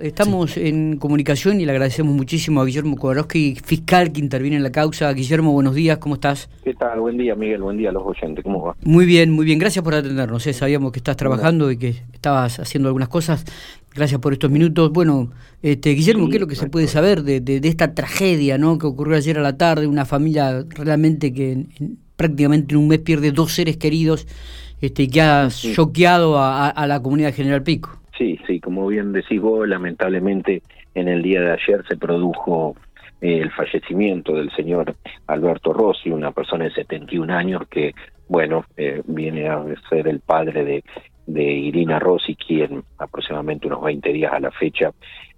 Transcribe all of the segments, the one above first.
Estamos en comunicación y le agradecemos muchísimo a Guillermo Kowalowski, fiscal que interviene en la causa. Guillermo, buenos días, ¿cómo estás? ¿Qué tal? Buen día, Miguel, buen día a los oyentes, ¿cómo va? Muy bien, muy bien, gracias por atendernos. ¿eh? Sabíamos que estás trabajando y que estabas haciendo algunas cosas. Gracias por estos minutos. Bueno, este, Guillermo, ¿qué es lo que se puede saber de, de, esta tragedia ¿no? que ocurrió ayer a la tarde? Una familia realmente que en, prácticamente en un mes pierde dos seres queridos este, que ha choqueado a, a la comunidad de General Pico. Sí, sí, como bien decís vos, lamentablemente en el día de ayer se produjo eh, el fallecimiento del señor Alberto Rossi, una persona de 71 años que, bueno, eh, viene a ser el padre de, de Irina Rossi, quien aproximadamente unos 20 días a la fecha,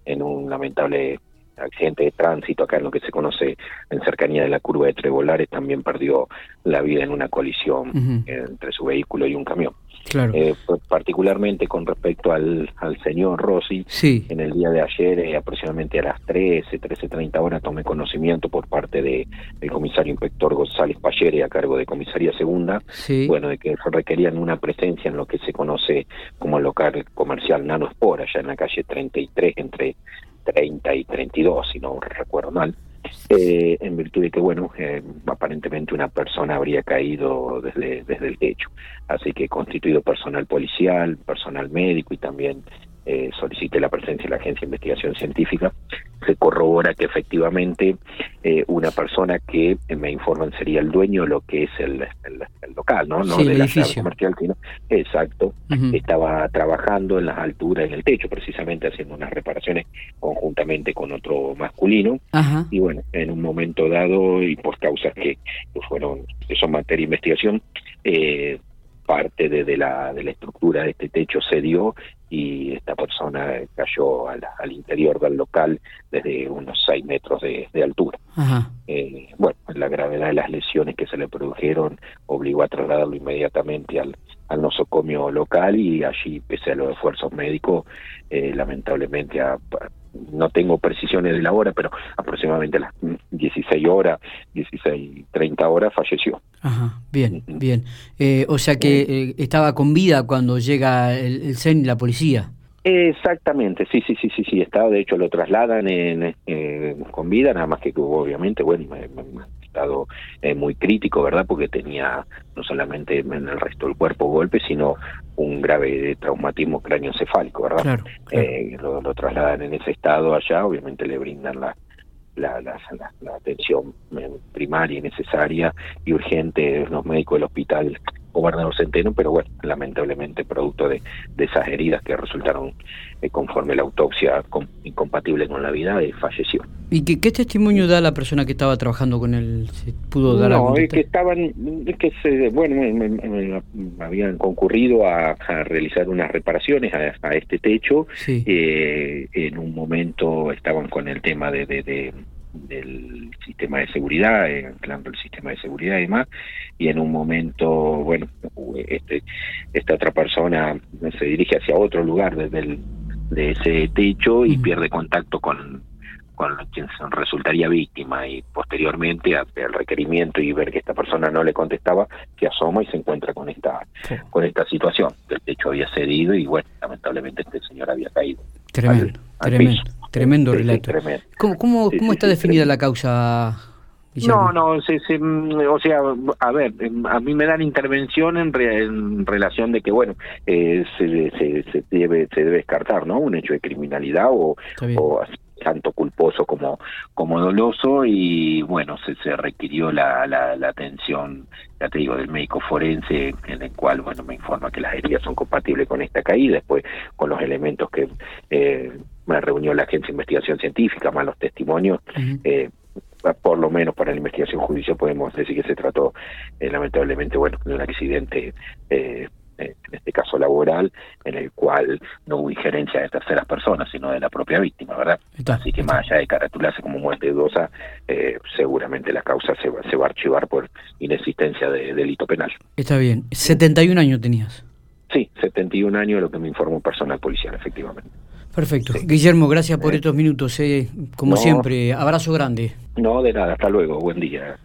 en un lamentable accidente de tránsito acá en lo que se conoce en cercanía de la curva de Trebolares, también perdió la vida en una colisión entre su vehículo y un camión. Claro. Eh, particularmente con respecto al, al señor Rossi, sí. en el día de ayer, eh, aproximadamente a las 13, 13.30 horas, tomé conocimiento por parte de el comisario inspector González Payere, a cargo de Comisaría Segunda, sí. bueno, de que requerían una presencia en lo que se conoce como el local comercial Nano Sport, allá en la calle 33, entre 30 y 32, si no recuerdo mal, eh, en virtud de que, bueno, eh, aparentemente una persona habría caído desde, desde el techo. Así que constituido personal policial, personal médico y también eh, solicité la presencia de la Agencia de Investigación Científica, se corrobora que efectivamente eh, una persona que eh, me informan sería el dueño de lo que es el, el, el local, ¿no? no Sí, de el la edificio. comercial, sino, exacto, estaba trabajando en las alturas en el techo, precisamente haciendo unas reparaciones conjuntamente con otro masculino, Ajá. y bueno, en un momento dado y por causas que, que fueron, que son materia de investigación, eh, parte de, de la de la estructura de este techo cedió y esta persona cayó al, al interior del local desde unos 6 metros de, de altura. Ajá. Eh, bueno, la gravedad de las lesiones que se le produjeron obligó a trasladarlo inmediatamente al, al nosocomio local y allí, pese a los esfuerzos médicos, eh, lamentablemente a- no tengo precisiones de la hora, pero aproximadamente a las 16 horas, 16, 30 horas falleció. Ajá, bien, bien. Eh, o sea que eh, estaba con vida cuando llega el, el CEN y la policía. Exactamente, sí, sí, sí, sí, sí, está, de hecho lo trasladan en, eh, con vida, nada más que obviamente, bueno, en en estado eh, muy crítico, ¿verdad? Porque tenía no solamente en el resto del cuerpo golpes, sino un grave traumatismo cráneoencefálico, ¿verdad? Claro, claro. Eh, lo, lo trasladan en ese estado allá, obviamente le brindan la, la, la, la- atención primaria y necesaria y urgente los médicos del hospital Gobernador Centeno, pero bueno, lamentablemente producto de, de esas heridas que resultaron eh, conforme la autopsia com- incompatible con la vida, eh, falleció. ¿Y qué, qué testimonio da la persona que estaba trabajando con él? ¿Se pudo dar No, es que estaban, es que se, bueno, me- me- me- me habían concurrido a, a realizar unas reparaciones a, a este techo. Sí. Eh, en un momento estaban con el tema de, de- de- del sistema de seguridad, eh, anclando el sistema de seguridad y demás, y en un momento, bueno, este, esta otra persona se dirige hacia otro lugar desde el, de ese techo y pierde contacto con con quien resultaría víctima y posteriormente al requerimiento y ver que esta persona no le contestaba, se asoma y se encuentra con esta con esta situación. El techo había cedido y bueno, lamentablemente este señor había caído. tremendo, al- al tremendo, piso. Tremendo sí, relato. tremendo. ¿Cómo, cómo, Sí, cómo está definida la causa, Guillermo? No, no, se, se, mm, o sea, a ver, em, a mí me dan intervención en, re- en relación de que, bueno, eh, se, se, se debe se debe descartar, ¿no? Un hecho de criminalidad o tanto culposo como como doloso y bueno se, se requirió la, la, la atención ya te digo del médico forense en el cual bueno me informa que las heridas son compatibles con esta caída después con los elementos que eh, me reunió la agencia de investigación científica más los testimonios eh, por lo menos para la investigación judicial podemos decir que se trató eh, lamentablemente bueno de un accidente eh, en este caso laboral, en el cual no hubo injerencia de terceras personas, sino de la propia víctima, ¿verdad? Está, Así que está. más allá de caratularse como muerte dudosa, eh, seguramente la causa se va, se va a archivar por inexistencia de delito penal. Está bien. 71 años tenías. Sí, 71 años, lo que me informó personal policial, efectivamente. Perfecto. Sí. Guillermo, gracias por Eh. estos minutos. eh. Como No. siempre, abrazo grande. No, de nada, hasta luego, buen día.